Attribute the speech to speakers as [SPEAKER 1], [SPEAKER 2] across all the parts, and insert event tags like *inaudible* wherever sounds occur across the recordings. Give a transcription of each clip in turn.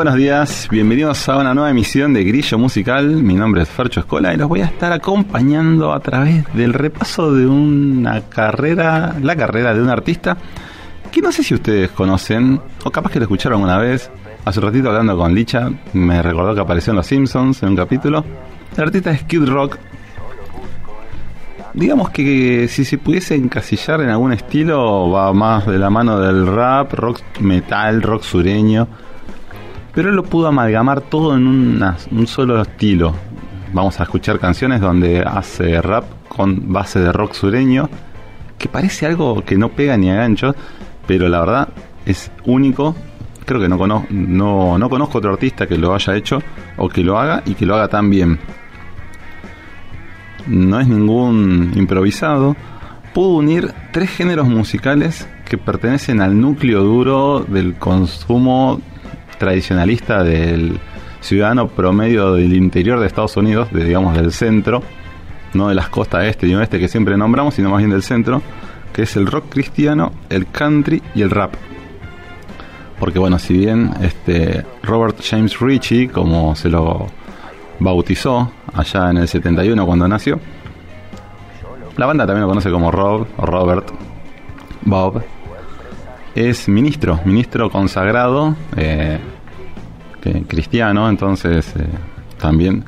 [SPEAKER 1] buenos días, bienvenidos a una nueva emisión de Grillo Musical. Mi nombre es Fercho Escola y los voy a estar acompañando a través del repaso de una carrera, la carrera de un artista que no sé si ustedes conocen o capaz que lo escucharon una vez. Hace un ratito hablando con Licha, me recordó que apareció en Los Simpsons en un capítulo. El artista es Kid Rock. Digamos que si se pudiese encasillar en algún estilo, va más de la mano del rap, rock metal, rock sureño. Pero él lo pudo amalgamar todo en un solo estilo. Vamos a escuchar canciones donde hace rap con base de rock sureño, que parece algo que no pega ni a gancho, pero la verdad es único. Creo que no, conozco, no, no conozco otro artista que lo haya hecho o que lo haga y que lo haga tan bien. No es ningún improvisado. Pudo unir tres géneros musicales que pertenecen al núcleo duro del consumo tradicionalista del ciudadano promedio del interior de Estados Unidos, de, digamos del centro, no de las costas este y oeste que siempre nombramos, sino más bien del centro, que es el rock cristiano, el country y el rap. Porque bueno, si bien este Robert James Ritchie, como se lo bautizó allá en el 71 cuando nació, la banda también lo conoce como Rob o Robert, Bob, es ministro, ministro consagrado, eh, cristiano, entonces eh, también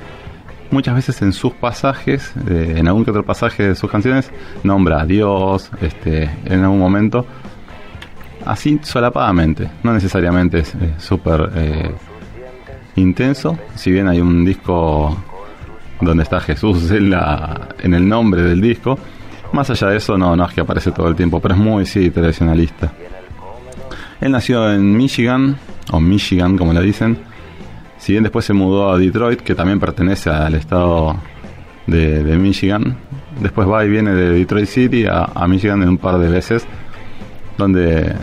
[SPEAKER 1] muchas veces en sus pasajes, eh, en algún que otro pasaje de sus canciones, nombra a Dios, este, en algún momento, así solapadamente, no necesariamente es súper eh, intenso, si bien hay un disco donde está Jesús en, la, en el nombre del disco, más allá de eso no, no es que aparece todo el tiempo, pero es muy sí, tradicionalista. Él nació en Michigan, o Michigan como le dicen, si bien después se mudó a Detroit, que también pertenece al estado de, Michigan, después va y viene de Detroit City a, Michigan en un par de veces, donde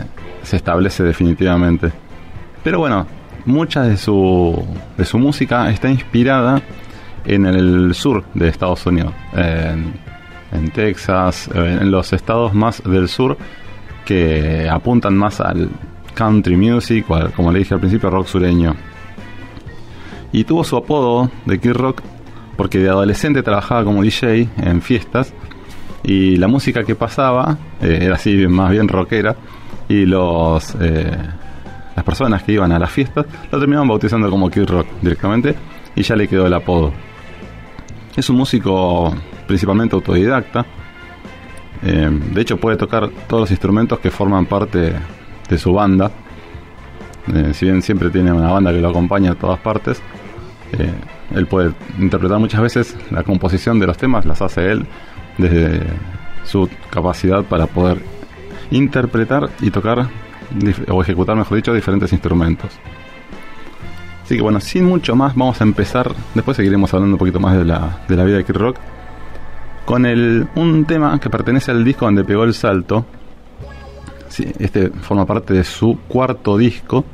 [SPEAKER 1] se establece definitivamente. Pero bueno, mucha de su, de su música está inspirada en el sur de Estados Unidos, en, en Texas, en los estados más del sur que apuntan más al country music, como le dije al principio, rock sureño y tuvo su apodo de Kid Rock porque de adolescente trabajaba como DJ en fiestas y la música que pasaba eh, era así más bien rockera y los eh, las personas que iban a las fiestas lo terminaban bautizando como Kid Rock directamente y ya le quedó el apodo. Es un músico principalmente autodidacta. Eh, de hecho puede tocar todos los instrumentos que forman parte de su banda. si bien siempre tiene una banda que lo acompaña a todas partes, eh, él puede interpretar muchas veces la composición de los temas, las hace él desde su capacidad para poder interpretar y tocar o ejecutar, mejor dicho, diferentes instrumentos. Así que bueno, sin mucho más, vamos a empezar. Después seguiremos hablando un poquito más de la, de la vida de Kid Rock. Con el, un tema que pertenece al disco donde pegó el salto. Sí, este forma parte de su cuarto disco.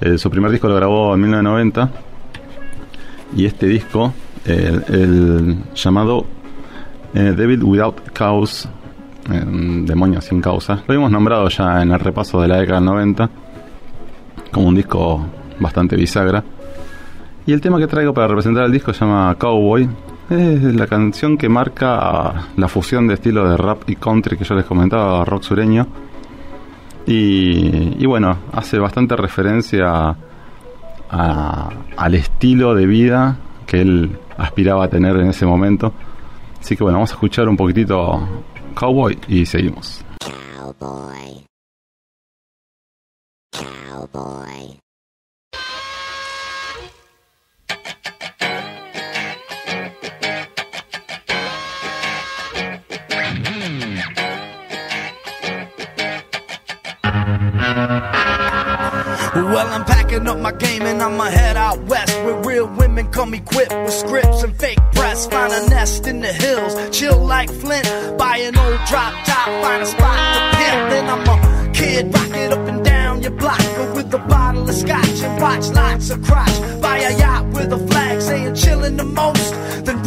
[SPEAKER 1] Eh, su primer disco lo grabó en 1990 y este disco, el, llamado eh, Devil Without Cause, Demonio sin causa, lo hemos nombrado ya en el repaso de la década del 90 como un disco bastante bisagra. Y el tema que traigo para representar el disco se llama Cowboy. Es la canción que marca la fusión de estilo de rap y country que yo les comentaba, rock sureño. Y, bueno, hace bastante referencia al estilo de vida que él aspiraba a tener en ese momento. Así que bueno, vamos a escuchar un poquitito Cowboy y seguimos.
[SPEAKER 2] Well, I'm packing up my game and I'ma head out west where real women come equipped with scripts and fake press. Find a nest in the hills, chill like Flint. Buy an old drop top, find a spot to pimp. Then I'm a kid, rock it up and down your block with a bottle of scotch and watch lots of crotch. Buy a yacht with a flag saying chillin' the most. Then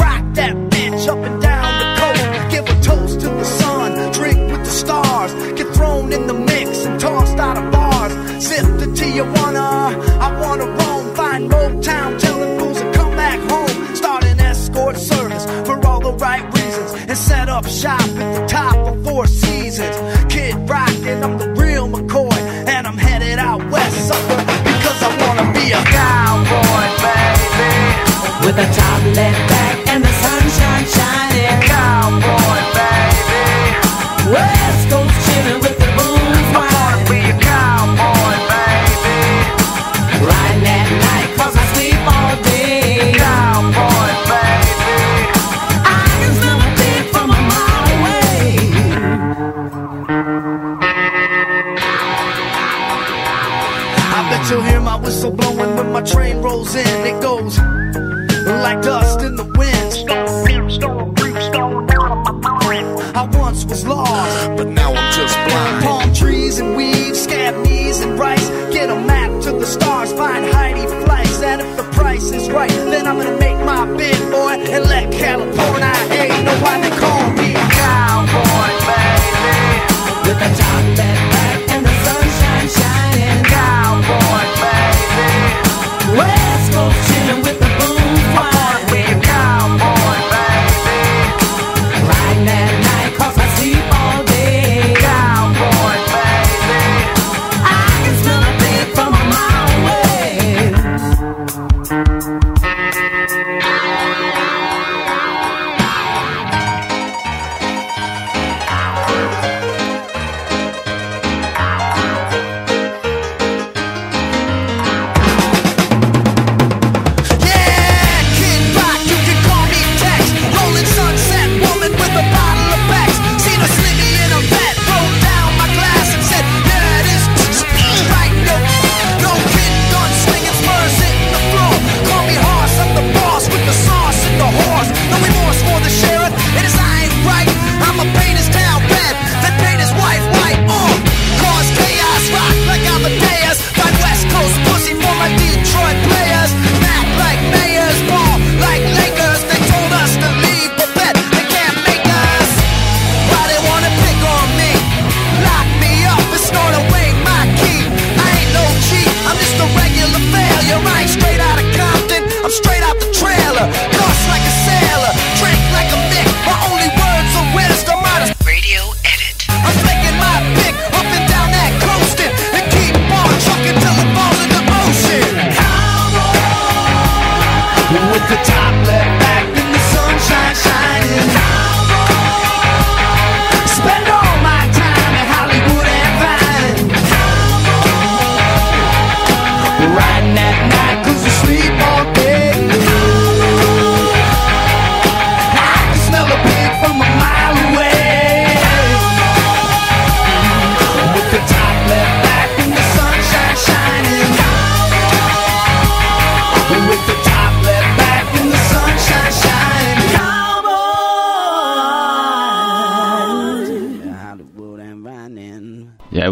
[SPEAKER 2] shop at the top of Four Seasons. Kid rockin', I'm the real McCoy. And I'm headed out west, sucker, because I wanna be a cowboy, baby.
[SPEAKER 3] With a top left back
[SPEAKER 2] train rolls in. It goes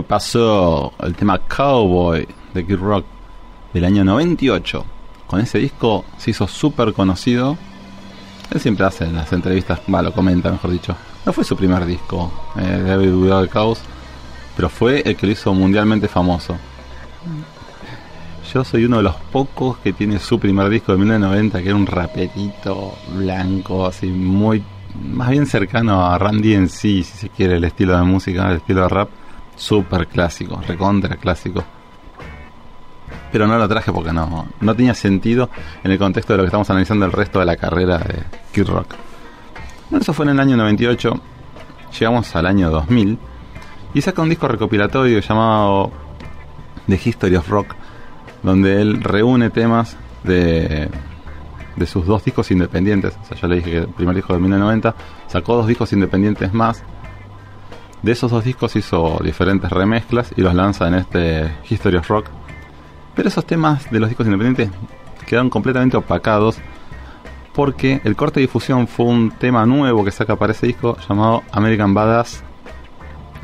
[SPEAKER 1] pasó el tema Cowboy de Kid Rock del año 98. Con ese disco se hizo súper conocido. Él siempre hace en las entrevistas, va, lo comenta mejor dicho. No fue su primer disco, eh, David Without Cause, pero fue el que lo hizo mundialmente famoso. Yo soy uno de los pocos que tiene su primer disco de 1990, que era un raperito blanco, así muy, más bien cercano a Randy en sí, si se quiere, el estilo de música, el estilo de rap, súper clásico, recontra clásico. Pero no lo traje porque no, no tenía sentido en el contexto de lo que estamos analizando el resto de la carrera de Kid Rock. Eso fue en el año 98, llegamos al año 2000 y saca un disco recopilatorio llamado The History of Rock, donde él reúne temas de, de sus dos discos independientes. O sea, ya le dije que el primer disco de 1990 sacó dos discos independientes más. De esos dos discos hizo diferentes remezclas y los lanza en este History of Rock. Pero esos temas de los discos independientes quedaron completamente opacados porque el corte de difusión fue un tema nuevo que saca para ese disco llamado American Badass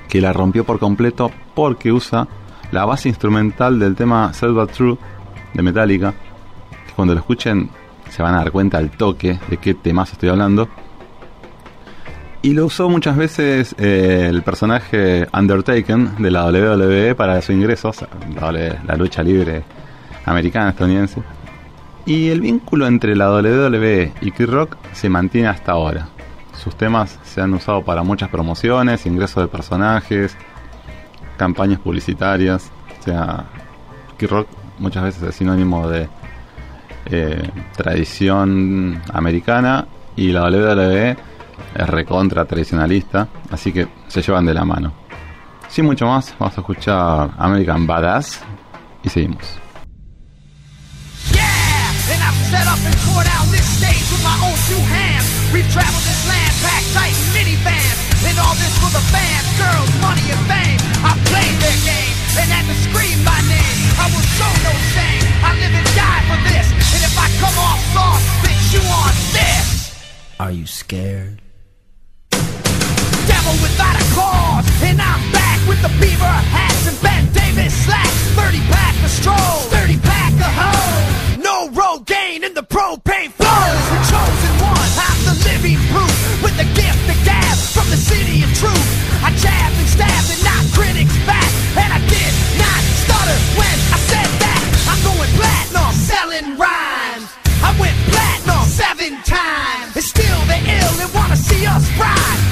[SPEAKER 1] que la rompió por completo porque usa la base instrumental del tema Selva True de Metallica, cuando lo escuchen se van a dar cuenta al toque de qué temas estoy hablando. Y lo usó muchas veces eh, el personaje Undertaken de la WWE para su ingreso, o sea, la, lucha libre americana, estadounidense. Y el vínculo entre la WWE y Kid Rock se mantiene hasta ahora. Sus temas se han usado para muchas promociones, ingresos de personajes, campañas publicitarias. O sea, Kid Rock muchas veces es sinónimo de eh, tradición americana y la WWE es recontra tradicionalista, así que se llevan de la mano. Sin mucho más, vamos a escuchar American Badass y seguimos.
[SPEAKER 2] Yeah, and I've set up and tore down this stage with my own two hands. We've traveled this land, packed tight in minivans, and all this for the fans, girls, money, and fame. I played their game and had to scream my name. I will show no shame. I live and die for this, and if I come off soft, then you on this.
[SPEAKER 3] Are you scared?
[SPEAKER 2] Without a cause. And I'm back with the beaver hats and Ben Davis slacks. 30 pack of strolls, 30 pack of hoes. No Rogaine in the propane flows. The chosen one, I'm the living proof. With the gift of gab from the city of truth. I jabbed and stab and knocked critics back. And I did not stutter when I said that. I'm going platinum, selling rhymes. I went platinum seven times. And still they ill and wanna see us ride.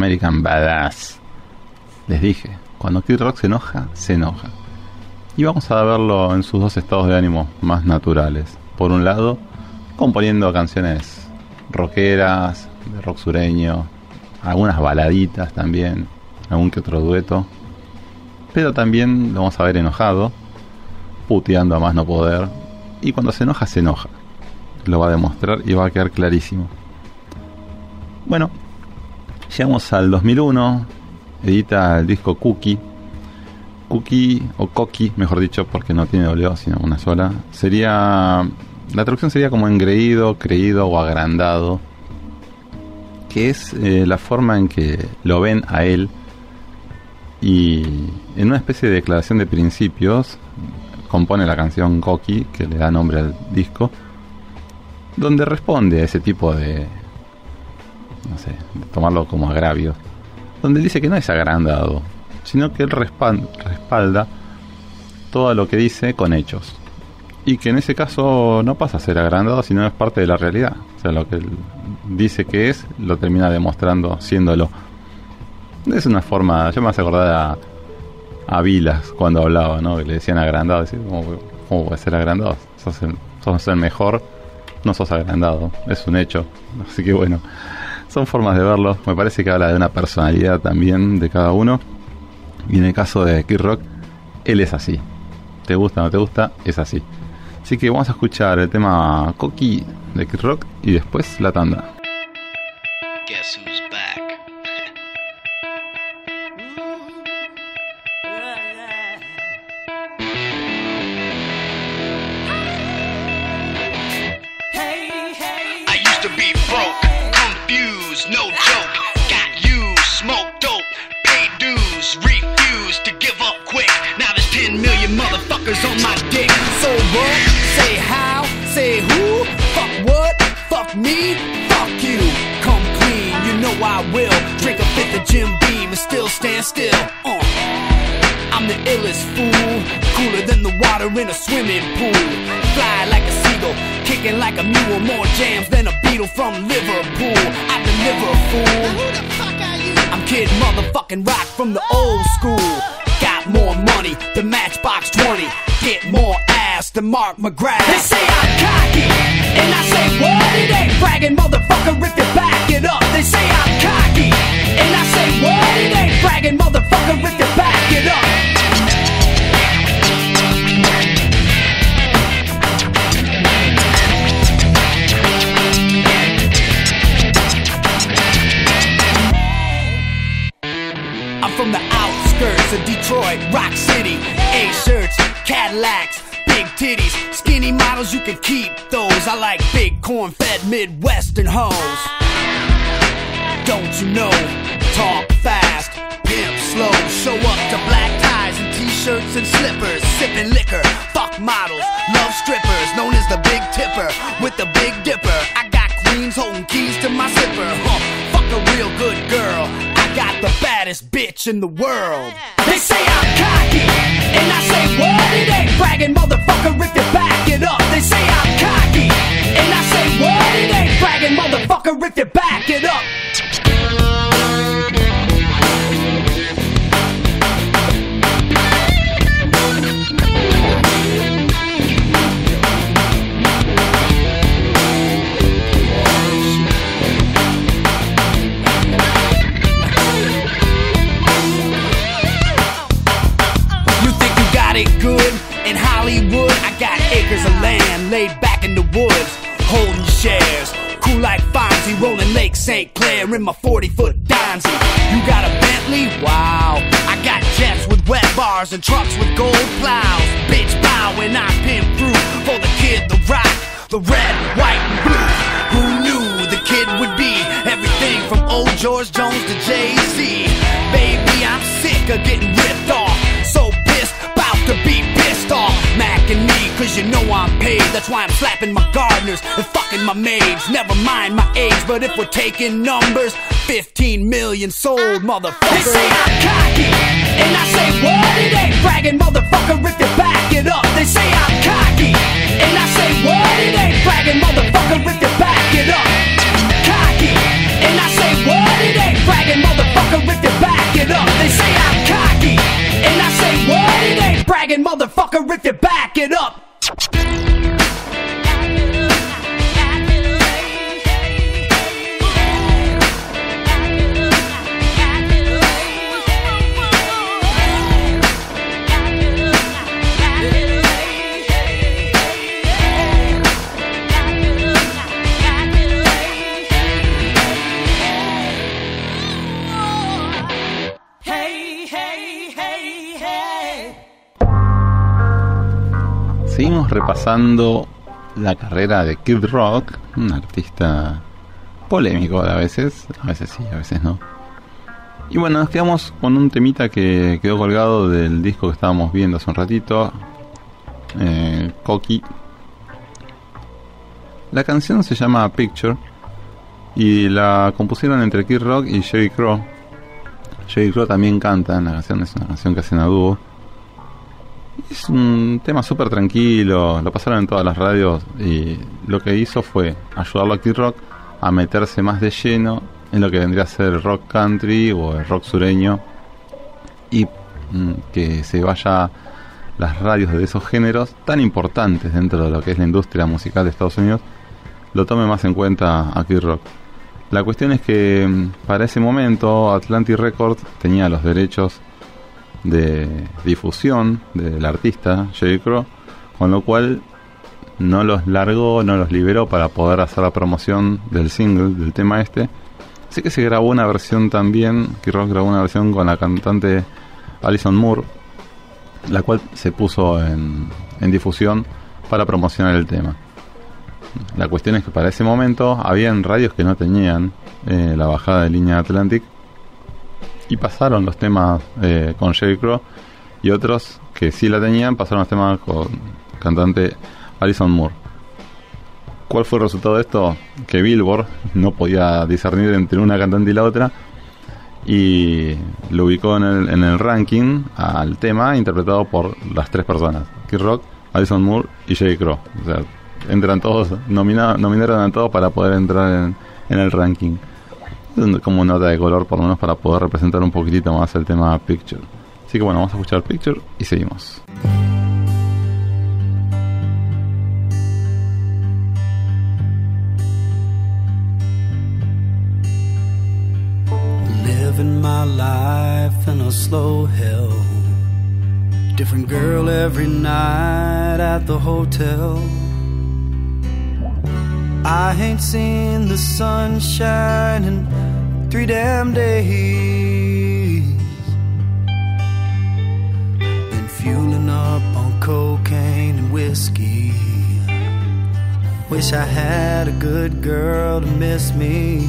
[SPEAKER 2] American Badass?
[SPEAKER 1] Les dije, cuando Kid Rock se enoja, se enoja. Y vamos a verlo en sus dos estados de ánimo más naturales. Por un lado, componiendo canciones rockeras, de rock sureño, algunas baladitas también, algún que otro dueto. Pero también lo vamos a ver enojado, puteando a más no poder. Y cuando se enoja, se enoja. Lo va a demostrar y va a quedar clarísimo. Bueno, llegamos al 2001, edita el disco Cookie. Cookie o Coqui, mejor dicho, porque no tiene O, sino una sola. Sería. La traducción sería como engreído, creído o agrandado. Que es eh, la forma en que lo ven a él. Y en una especie de declaración de principios, compone la canción Coqui, que le da nombre al disco, donde responde a ese tipo de. No sé, tomarlo como agravio donde dice que no es agrandado, sino que él respalda, todo lo que dice con hechos. Y que en ese caso no pasa a ser agrandado, sino es parte de la realidad. O sea, lo que él dice que es, lo termina demostrando siéndolo. Es una forma, yo me hace acordar a, a Vilas cuando hablaba, ¿no? Que le decían agrandado, decir, ¿cómo, cómo puede ser agrandado? Sos el, sos el mejor, no sos agrandado, es un hecho. Así que bueno, son formas de verlo. Me parece que habla de una personalidad también de cada uno. Y en el caso de Kid Rock, él es así. Te gusta o no te gusta, es así. Así que vamos a escuchar el tema Coqui de Kid Rock y después la tanda.
[SPEAKER 4] Refused to give up quick. Now there's 10 million motherfuckers on my dick.
[SPEAKER 5] So what? Say how? Say who? Fuck what? Fuck me? Fuck you. Come clean, you know I will. Drink a fifth of Jim Beam and still stand still. Uh. I'm the illest fool, cooler than the water in a swimming pool. Fly like a seagull, kicking like a mule, more jams than a beetle from Liverpool. I deliver, fool. I'm Kid Motherfucking Rock from the old school. Got more money than Matchbox 20. Get more ass than Mark McGrath. They say I'm cocky, and I say what? It ain't bragging, motherfucker, if you back it up. They say I'm cocky, and I say what? It ain't bragging, motherfucker, if you back from the outskirts of Detroit, Rock City. A-shirts, Cadillacs, big titties, skinny models, you can keep those. I like big corn-fed Midwestern hoes. Don't you know? Talk fast, pimp slow. Show up to black ties and t-shirts and slippers. Sipping liquor, fuck models, love strippers. Known as the Big Tipper with the Big Dipper. I got queens holding keys to my zipper. Huh, fuck a real good girl. Got the baddest bitch in the world. They say I'm cocky, and I say what? It ain't bragging, motherfucker, if you back it up. They say I'm cocky, and I say what? It ain't bragging, motherfucker, if you back it up. In my 40 foot Donzy. You got a Bentley? Wow. I got jets with wet bars and trucks with gold plows. Bitch, bow when I pin through for the kid, the rock, the red, white, and blue. Who knew the kid would be everything from old George Jones to Jay Z? Baby, I'm sick of getting ripped off. So pissed, about to be Cause you know I'm paid, that's why I'm slapping my gardeners and fucking my maids. Never mind my age, but if we're taking numbers, 15 million sold, motherfucker. They say I'm cocky, and I say what? It ain't bragging, motherfucker, if you back it up. They say I'm cocky, and I say what? It ain't bragging, motherfucker, if you back it up. Cocky, and I say what? It ain't bragging, motherfucker, if you back it up. They say I'm cocky, and I say what? It ain't bragging, motherfucker, if you back it up. いいね。
[SPEAKER 1] Repasando la carrera de Kid Rock, un artista polémico a veces, a veces sí, a veces no. Y bueno, nos quedamos con un temita que quedó colgado del disco que estábamos viendo hace un ratito, eh, Coqui. La canción se llama Picture y la compusieron entre Kid Rock y Jerry Crow. Jerry Crow también canta en la canción, es una canción que hacen a dúo. Es un tema súper tranquilo, lo pasaron en todas las radios y lo que hizo fue ayudarlo a Kid Rock a meterse más de lleno en lo que vendría a ser el rock country o el rock sureño y mm, que se vaya las radios de esos géneros tan importantes dentro de lo que es la industria musical de Estados Unidos lo tome más en cuenta a Kid Rock. La cuestión es que mm, para ese momento Atlantic Records tenía los derechos de difusión del artista Jerry Crow, con lo cual no los largó, no los liberó para poder hacer la promoción del single, del tema este. Así que se grabó una versión también, Kid Rock grabó una versión con la cantante Alison Moore, la cual se puso en, en difusión para promocionar el tema. La cuestión es que para ese momento habían radios que no tenían eh, la bajada de línea Atlantic y pasaron los temas eh, con Jerry Crow y otros que sí la tenían pasaron los temas con cantante Alison Moore. ¿Cuál fue el resultado de esto? Que Billboard no podía discernir entre una cantante y la otra y lo ubicó en el, en el ranking al tema interpretado por las tres personas, Kid Rock, Alison Moore y Jerry Crow. O sea, entran todos, nomina, nominaron a todos para poder entrar en, en el ranking. Como nota de color, por lo menos para poder representar un poquitito más el tema Picture. Así que bueno, vamos a escuchar Picture y seguimos.
[SPEAKER 2] Living my life in a slow hell. Different girl every night at the hotel. I ain't seen the sunshine in three damn days. Been fueling up on cocaine and whiskey. Wish I had a good girl to miss me.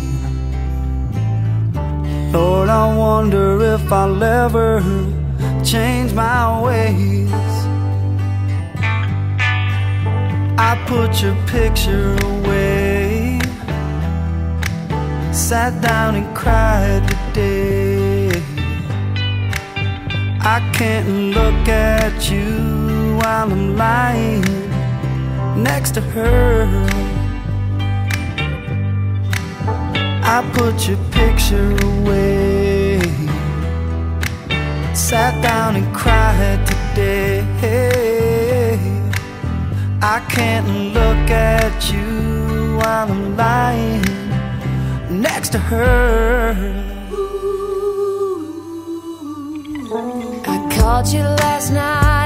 [SPEAKER 2] Lord, I wonder if I'll ever change my ways. I put your picture away. Sat down and cried today. I can't look at you while I'm lying next to her. I put your picture away. Sat down and cried today. I can't look at you while I'm lying next to her.
[SPEAKER 6] I called you last night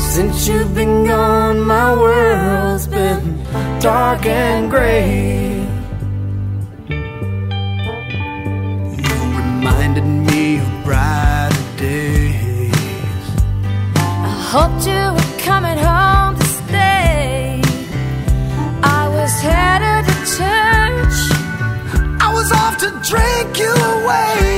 [SPEAKER 6] Since you've been gone, my world's been dark and gray.
[SPEAKER 3] You reminded me of brighter days.
[SPEAKER 6] I hoped you were coming home to stay. I was headed to church.
[SPEAKER 3] I was off to drink you away.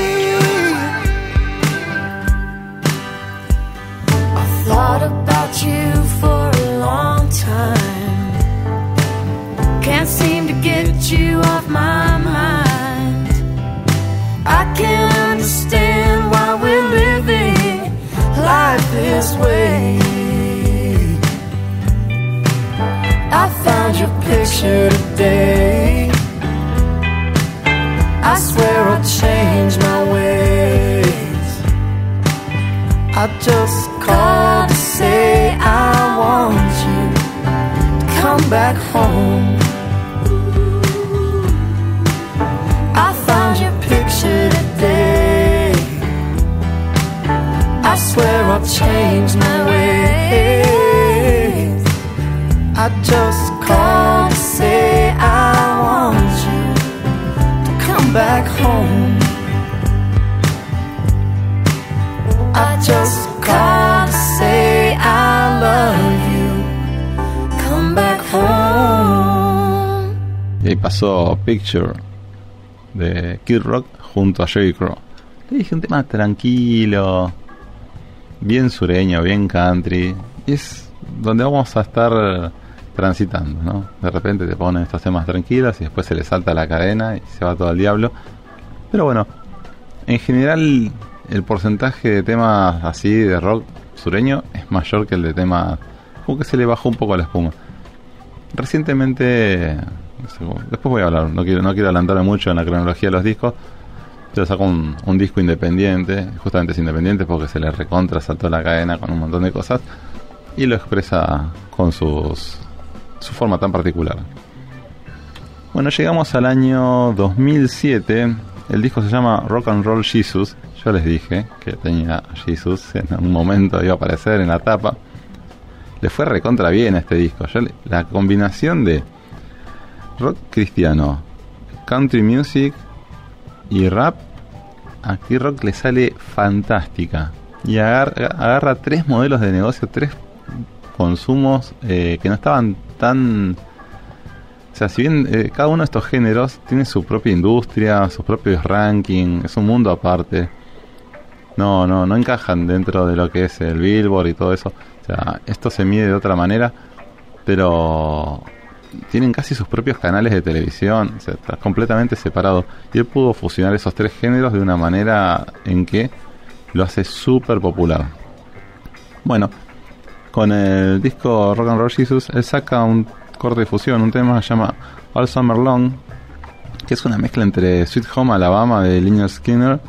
[SPEAKER 6] You off my mind. I can't understand why we're living life this way. I found your picture today. I swear I'll change my ways. I just called to say I want you to come back home. Change my ways. I just say I want you. I just say I love you. Come back home.
[SPEAKER 1] Y ahí pasó Picture de Kid Rock junto a Jerry Crow. Le dije un tema tranquilo, bien sureño, bien country. Y es donde vamos a estar transitando, ¿no? De repente te ponen estos temas tranquilos y después se le salta la cadena y se va todo al diablo. Pero bueno, en general el porcentaje de temas así de rock sureño es mayor que el de temas como que se le bajó un poco la espuma. Recientemente, después voy a hablar, no quiero, no quiero adelantarme mucho en la cronología de los discos, pero sacó un, un disco independiente, justamente es independiente porque se le recontra saltó la cadena con un montón de cosas y lo expresa con sus, su forma tan particular. Bueno, llegamos al año 2007. El disco se llama Rock and Roll Jesus. Yo les dije que tenía a Jesus en un momento iba a aparecer en la tapa. Le fue recontra bien este disco. La combinación de rock cristiano, country music y rap, a Kid Rock le sale fantástica. Y agar- agarra tres modelos de negocio, tres consumos eh, que no estaban tan... O sea, si bien eh, cada uno de estos géneros tiene su propia industria, sus propios rankings, es un mundo aparte. No, no, no encajan dentro de lo que es el Billboard y todo eso. O sea, esto se mide de otra manera, pero tienen casi sus propios canales de televisión, o sea, está completamente separado. Y él pudo fusionar esos tres géneros de una manera en que lo hace súper popular. Bueno, con el disco Rock and Roll Jesus, él saca un corte de fusión, un tema que se llama All Summer Long, que es una mezcla entre Sweet Home Alabama de Lynyrd Skinner,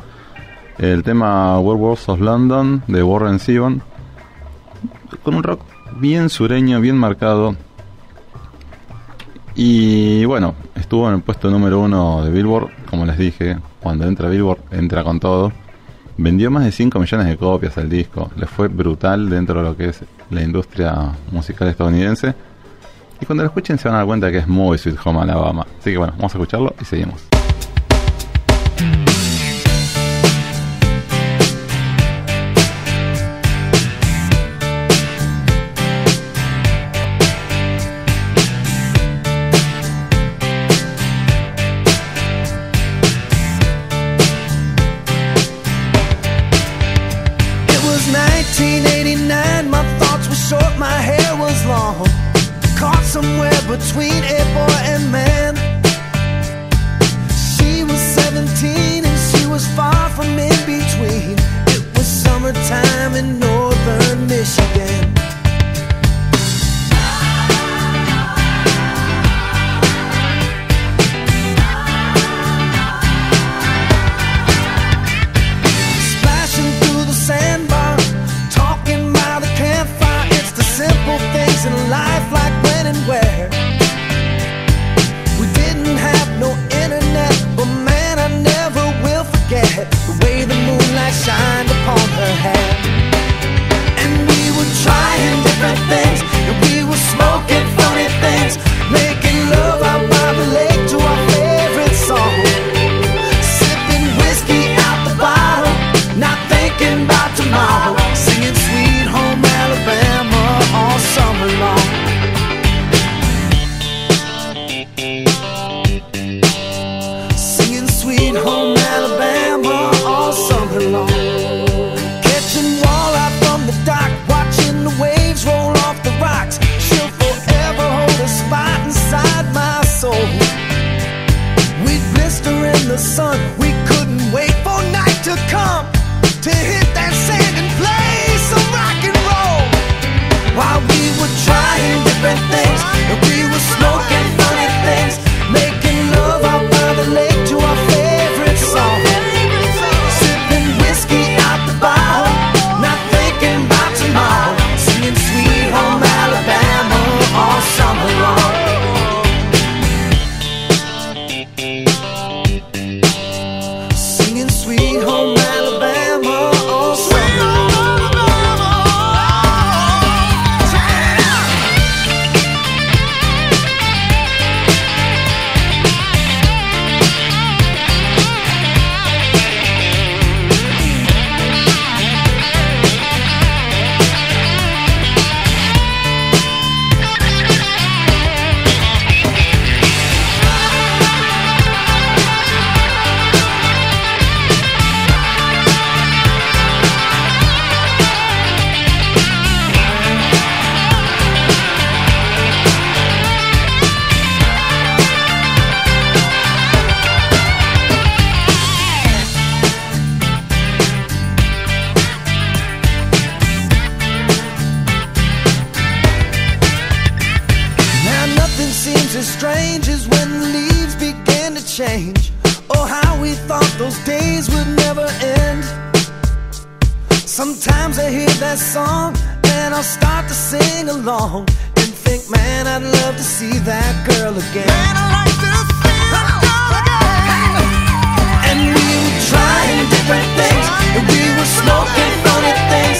[SPEAKER 1] el tema Werewolves of London de Warren Zevon, con un rock bien sureño, bien marcado. Y bueno, estuvo en el puesto número uno de Billboard, como les dije, cuando entra Billboard entra con todo. Vendió más de 5 millones de copias el disco, le fue brutal dentro de lo que es la industria musical estadounidense. Y cuando lo escuchen se van a dar cuenta que es muy Sweet Home Alabama. Así que bueno, vamos a escucharlo y seguimos.
[SPEAKER 2] Seems as strange as when the leaves began to change. Oh, how we thought those days would never end. Sometimes I hear that song and I'll start to sing along and think, man, I'd love to see that girl again. Man, I like to see that girl again. And we were trying different things, and we were smoking funny things,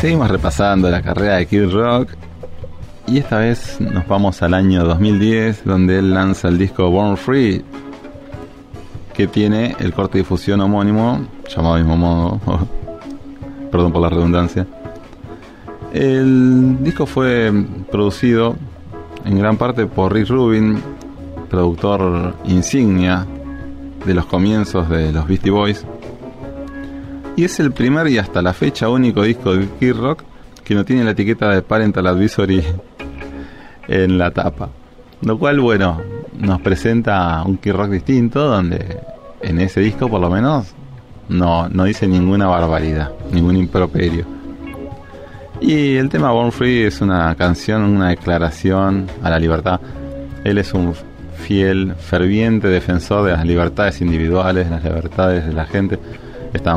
[SPEAKER 1] Seguimos repasando la carrera de Kid Rock y esta vez nos vamos al año 2010 donde él lanza el disco Born Free que tiene el corte de difusión homónimo llamado mismo modo, *laughs* perdón por la redundancia. El disco fue producido en gran parte por Rick Rubin, productor insignia de los comienzos de los Beastie Boys. Y es el primer y hasta la fecha único disco de Kid Rock que no tiene la etiqueta de Parental Advisory en la tapa. Lo cual, bueno, nos presenta un Kid Rock distinto donde en ese disco por lo menos no, no dice ninguna barbaridad, ningún improperio. Y el tema Born Free es una canción, una declaración a la libertad. Él es un fiel, ferviente defensor de las libertades individuales, de las libertades de la gente. Está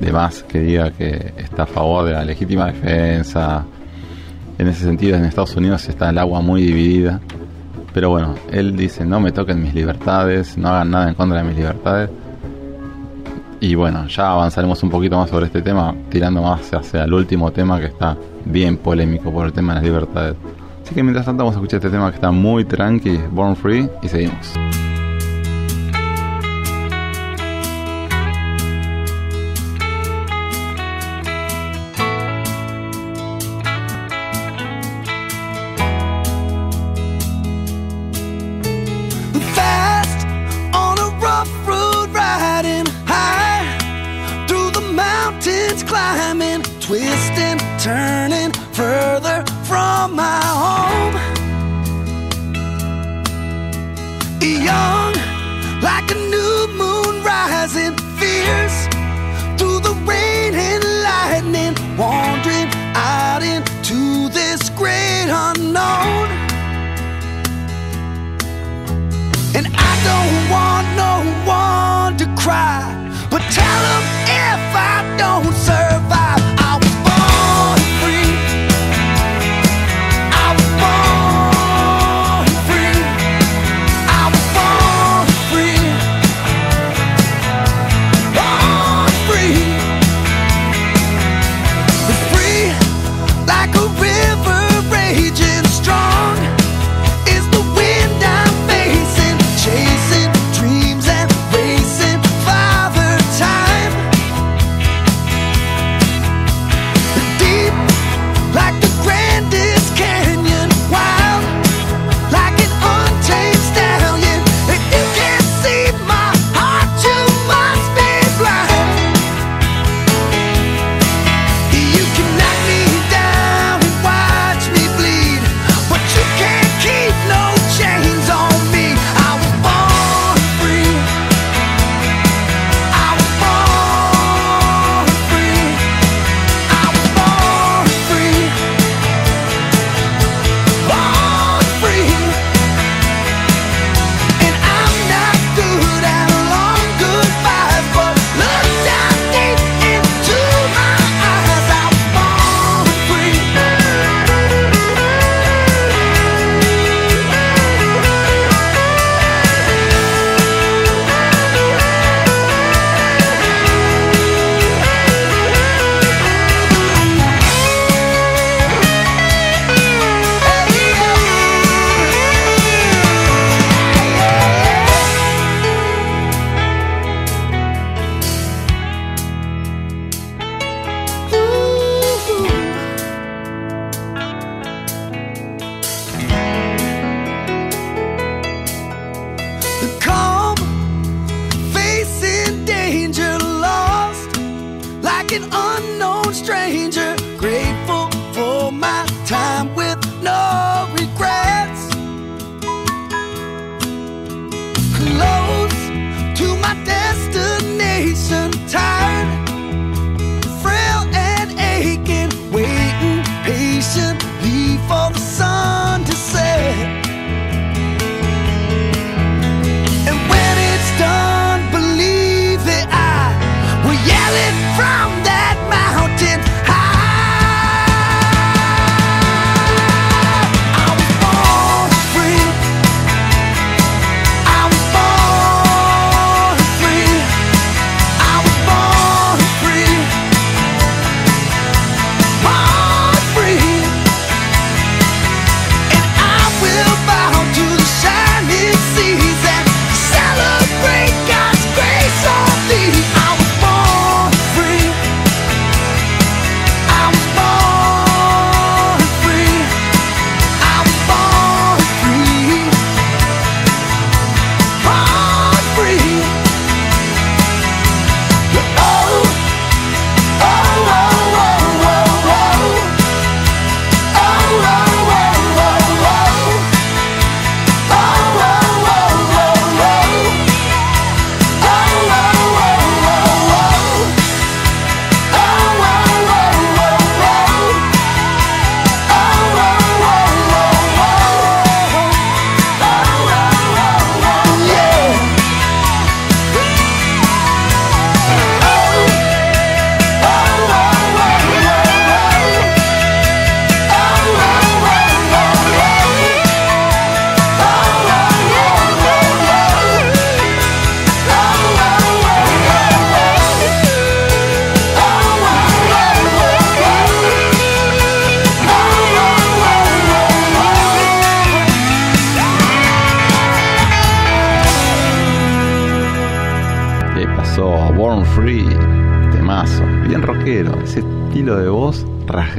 [SPEAKER 1] de más que diga que está a favor de la legítima defensa. En ese sentido, en Estados Unidos está el agua muy dividida. Pero bueno, él dice, no me toquen mis libertades, no hagan nada en contra de mis libertades. Y bueno, ya avanzaremos un poquito más sobre este tema, tirando más hacia el último tema que está bien polémico por el tema de las libertades. Así que mientras tanto vamos a escuchar este tema que está muy tranqui, Born Free, y seguimos.
[SPEAKER 2] twisting, turning further from my home. Young, like a new moon rising, fierce through the rain and lightning, wandering out into this great unknown. And I don't want no one to cry, but tell them if I don't survive.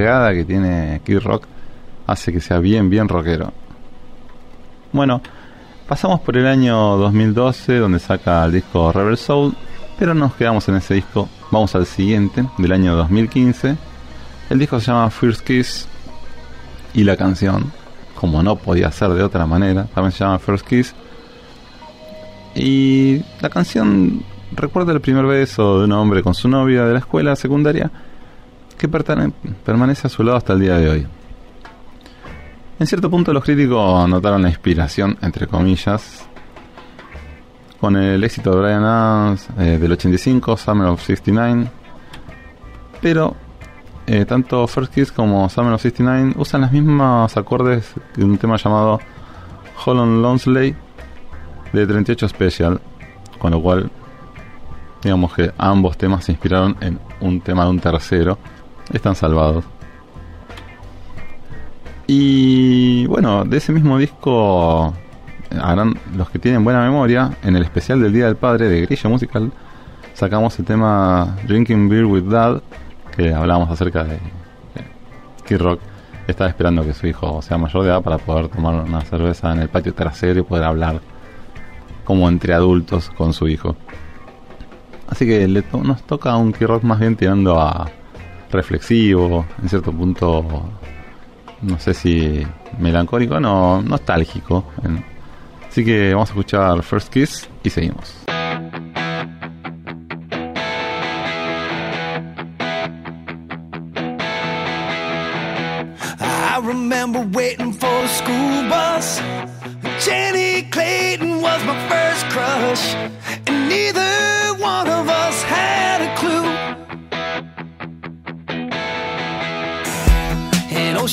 [SPEAKER 1] Que tiene Kid Rock hace que sea bien, bien rockero. Bueno, pasamos por el año 2012 donde saca el disco Rebel Soul, pero no nos quedamos en ese disco. Vamos al siguiente, del año 2015. El disco se llama First Kiss y la canción, como no podía ser de otra manera, también se llama First Kiss. Y la canción recuerda el primer beso de un hombre con su novia de la escuela secundaria que permanece a su lado hasta el día de hoy. En cierto punto los críticos notaron la inspiración, entre comillas, con el éxito de Brian Adams eh, del 85, Summer of 69, pero eh, tanto First Kiss como Summer of 69 usan los mismos acordes de un tema llamado Holland Lonsley de 38 Special, con lo cual digamos que ambos temas se inspiraron en un tema de un tercero, están salvados. Y bueno, de ese mismo disco, harán los que tienen buena memoria, en el especial del Día del Padre de Grillo Musical, sacamos el tema Drinking Beer with Dad, que hablábamos acerca de Kid Rock estaba esperando que su hijo sea mayor de edad para poder tomar una cerveza en el patio trasero y poder hablar como entre adultos con su hijo. Así que le to- nos toca un Kid Rock más bien tirando a reflexivo, en cierto punto, no sé si melancólico, no, nostálgico. Así que vamos a escuchar First Kiss y seguimos.
[SPEAKER 2] I remember waiting for the school bus. Jenny Clayton was my first crush, and neither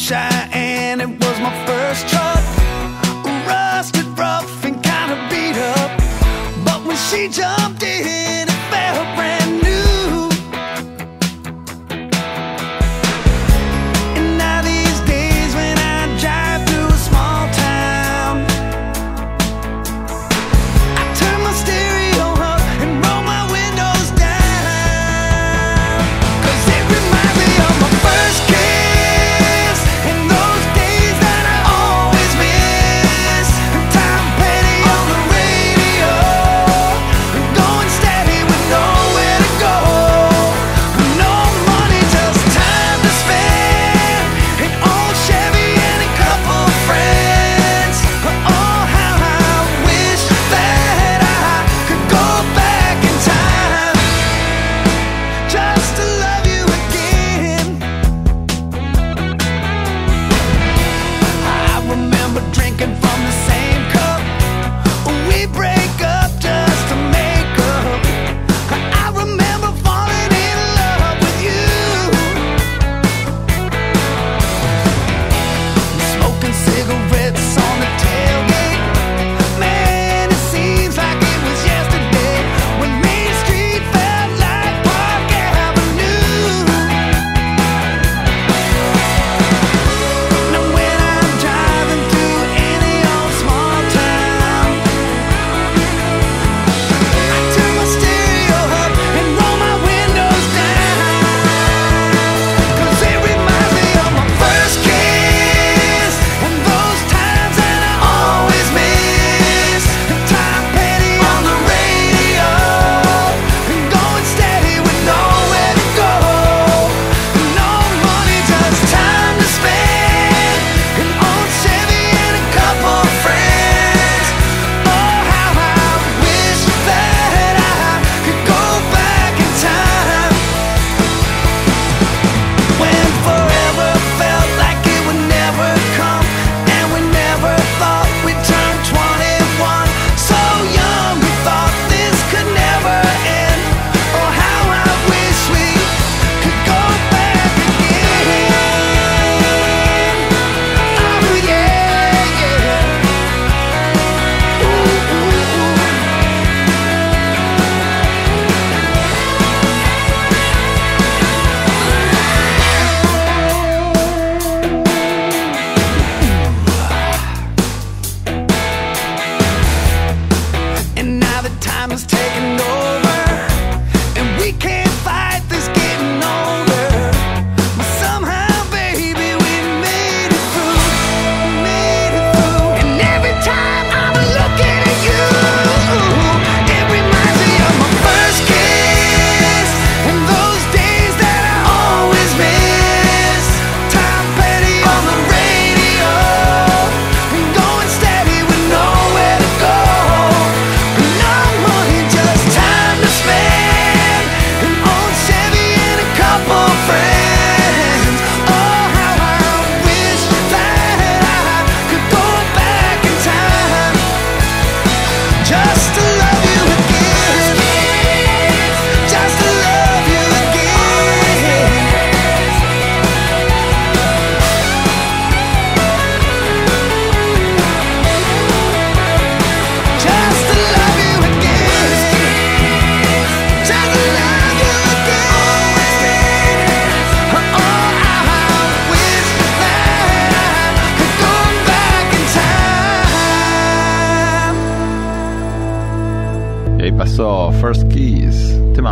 [SPEAKER 2] Old Cheyenne, it was my first truck, rusted, rough, and kind of beat up. But when she jumped in,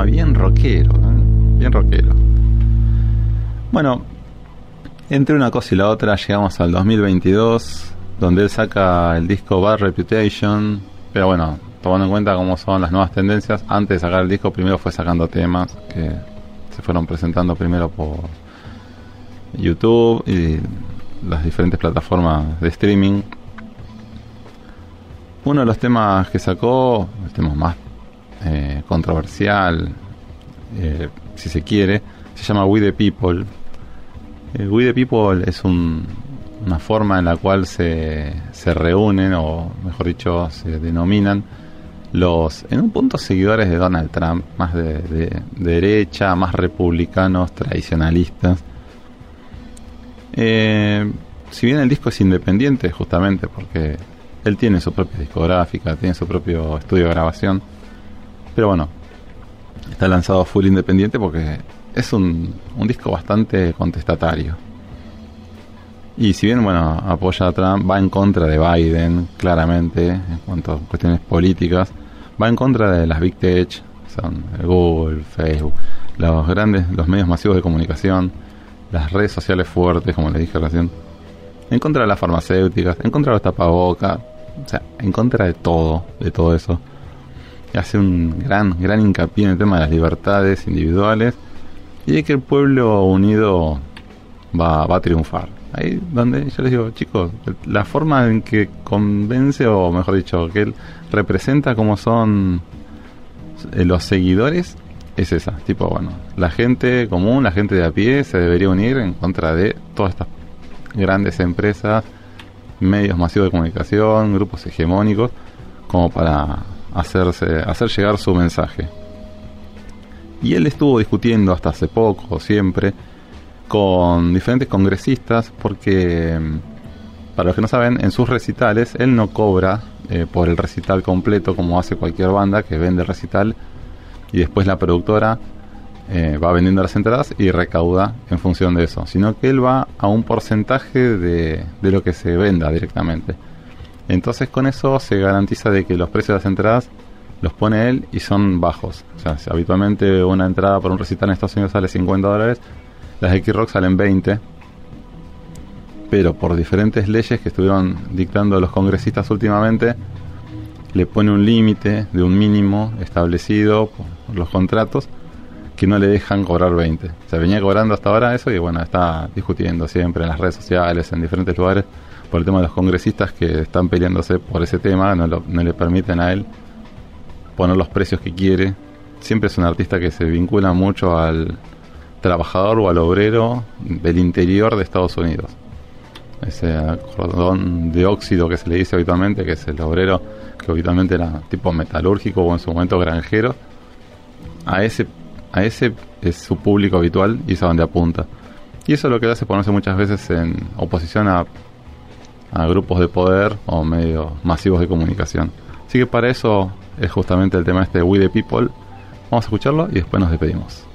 [SPEAKER 1] bien rockero, bien rockero. Bueno, entre una cosa y la otra llegamos al 2022, donde él saca el disco Bad Reputation, pero bueno, tomando en cuenta cómo son las nuevas tendencias, antes de sacar el disco primero fue sacando temas que se fueron presentando primero por YouTube y las diferentes plataformas de streaming. Uno de los temas que sacó, tema más eh, controversial, eh, si se quiere, se llama We the People. Eh, We the People es un- una forma en la cual se, se reúnen, o mejor dicho, se denominan los, en un punto, seguidores de Donald Trump, más de, de- de derecha, más republicanos, tradicionalistas. Si bien el disco es independiente, justamente porque él tiene su propia discográfica, tiene su propio estudio de grabación, pero bueno, está lanzado full independiente porque es un, un disco bastante contestatario. Y si bien, bueno, apoya a Trump, va en contra de Biden, claramente, en cuanto a cuestiones políticas, va en contra de las Big Tech, son Google, Facebook, los grandes, los medios masivos de comunicación, las redes sociales fuertes, como le dije recién, en contra de las farmacéuticas, en contra de los tapabocas, o sea, en contra de todo, de todo eso. Hace un gran, gran hincapié en el tema de las libertades individuales y de que el pueblo unido va, va a triunfar. Ahí donde yo les digo, chicos, la forma en que convence, o mejor dicho, que él representa como son eh, los seguidores, es esa. Tipo, bueno, la gente común, la gente de a pie se debería unir en contra de todas estas grandes empresas, medios masivos de comunicación, grupos hegemónicos, como para hacerse, hacer llegar su mensaje. Y él estuvo discutiendo hasta hace poco, siempre, con diferentes congresistas, porque, mm, para los que no saben, en sus recitales él no cobra eh, por el recital completo como hace cualquier banda que vende el recital y después la productora eh, va vendiendo las entradas y recauda en función de eso, sino que él va a un porcentaje de, de lo que se venda directamente. Entonces con eso se garantiza de que los precios de las entradas los pone él y son bajos. O sea, habitualmente una entrada por un recital en Estados Unidos sale 50 dólares, las de X-Rock salen 20. Pero por diferentes leyes que estuvieron dictando los congresistas últimamente, le pone un límite de un mínimo establecido por los contratos que no le dejan cobrar 20. Se venía cobrando hasta ahora eso y bueno, está discutiendo siempre en las redes sociales, en diferentes lugares, por el tema de los congresistas que están peleándose por ese tema, no, lo- no le permiten a él poner los precios que quiere. Siempre es un artista que se vincula mucho al trabajador o al obrero del interior de Estados Unidos. Ese cordón de óxido que se le dice habitualmente, que es el obrero que habitualmente era tipo metalúrgico o en su momento granjero, a ese, a ese es su público habitual y es a donde apunta. Y eso es lo que le hace ponerse muchas veces en oposición a, a grupos de poder o medios masivos de comunicación. Así que para eso es justamente el tema este We the People. Vamos a escucharlo y después nos despedimos.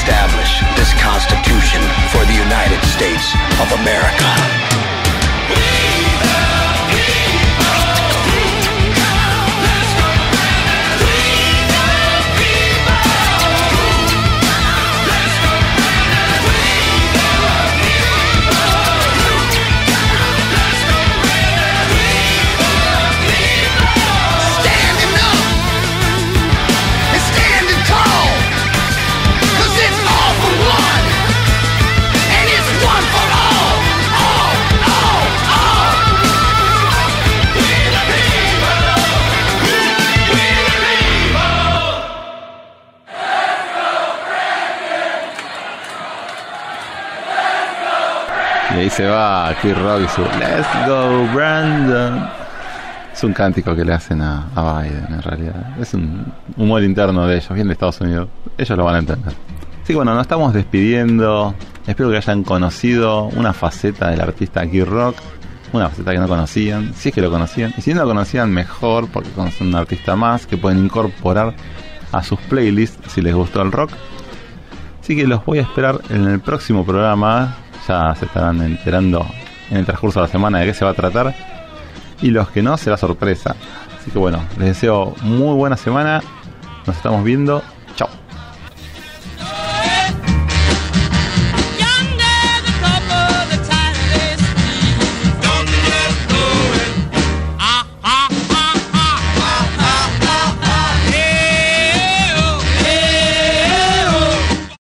[SPEAKER 5] Establish this Constitution for the United States of America.
[SPEAKER 1] Rock y su Let's Go Brandon. Es un cántico que le hacen a, a Biden en realidad. Es un humor interno de ellos, bien de Estados Unidos. Ellos lo van a entender. Así que bueno, nos estamos despidiendo. Espero que hayan conocido una faceta del artista Kid Rock. Una faceta que no conocían, si es que lo conocían. Y si no lo conocían, mejor, porque conocen un artista más que pueden incorporar a sus playlists si les gustó el rock. Así que los voy a esperar en el próximo programa. Ya se estarán enterando en el transcurso de la semana de qué se va a tratar. Y los que no, será sorpresa. Así que bueno, les deseo muy buena semana. Nos estamos viendo